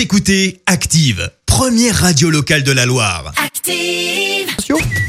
Vous écoutez Active, première radio locale de la Loire. Active.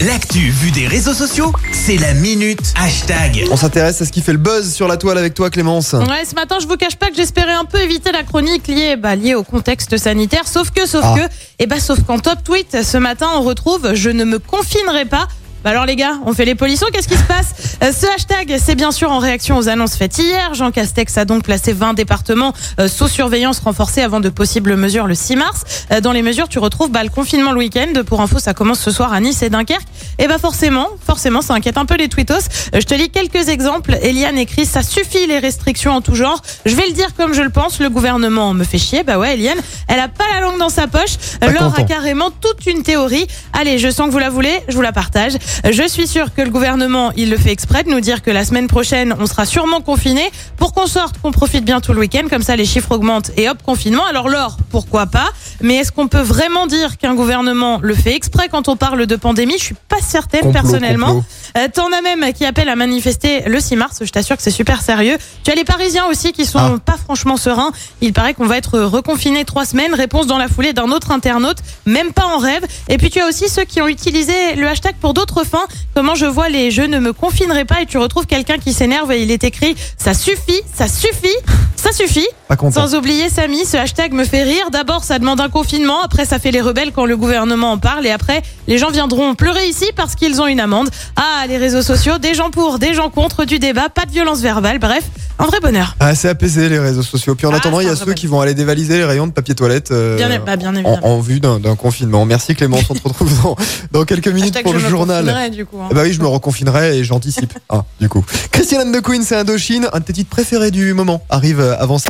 L'actu vue des réseaux sociaux, c'est la minute hashtag. On s'intéresse à ce qui fait le buzz sur la toile avec toi Clémence. Ouais, ce matin, je vous cache pas que j'espérais un peu éviter la chronique liée, bah, liée au contexte sanitaire. Sauf que, sauf Ah. que, et bah, sauf qu'en top tweet, ce matin, on retrouve Je ne me confinerai pas. Bah alors les gars, on fait les polissons, qu'est-ce qui se passe Euh, Ce hashtag, c'est bien sûr en réaction aux annonces faites hier. Jean Castex a donc placé 20 départements euh, sous surveillance renforcée avant de possibles mesures le 6 mars. Euh, dans les mesures, tu retrouves bah, le confinement le week-end. Pour info, ça commence ce soir à Nice et Dunkerque. Et bah forcément, forcément, ça inquiète un peu les tweetos. Euh, je te lis quelques exemples. Eliane écrit ça suffit les restrictions en tout genre. Je vais le dire comme je le pense. Le gouvernement me fait chier. Bah ouais, Eliane, elle a pas la langue dans sa poche. Laure a carrément toute une théorie. Allez, je sens que vous la voulez, je vous la partage. Je suis sûre que le gouvernement, il le fait exprès de nous dire que la semaine prochaine, on sera sûrement confiné pour qu'on sorte, qu'on profite bien tout le week-end, comme ça les chiffres augmentent et hop, confinement. Alors Laure, pourquoi pas? Mais est-ce qu'on peut vraiment dire qu'un gouvernement le fait exprès quand on parle de pandémie? Je suis pas certaine Complot, personnellement. complot. Euh, T'en as même qui appellent à manifester le 6 mars. Je t'assure que c'est super sérieux. Tu as les Parisiens aussi qui sont Ah. pas franchement sereins. Il paraît qu'on va être reconfiné trois semaines. Réponse dans la foulée d'un autre internaute, même pas en rêve. Et puis tu as aussi ceux qui ont utilisé le hashtag pour d'autres fins. Comment je vois les je ne me confinerai pas et tu retrouves quelqu'un qui s'énerve et il est écrit ça suffit, ça suffit, ça suffit. Pas content. Sans oublier Samy, ce hashtag me fait rire. D'abord, ça demande un confinement. Après, ça fait les rebelles quand le gouvernement en parle. Et après, les gens viendront pleurer ici parce qu'ils ont une amende. Ah, les réseaux sociaux, des gens pour, des gens contre, du débat, pas de violence verbale. Bref, un vrai bonheur. Ah, c'est apaisé les réseaux sociaux. Puis en Ah, attendant, il y a ceux qui vont aller dévaliser les rayons de papier toilette euh, Bien, bah, bien en, évidemment. en vue d'un confinement. Merci Clémence, on te retrouve dans, dans quelques minutes Hashtag pour je le me journal. du coup, hein. Eh Bah oui, je me reconfinerai et j'anticipe. Ah, du coup. Christiane de Queen, c'est Indochine. Un de tes titres préférés du moment arrive euh, avant ça.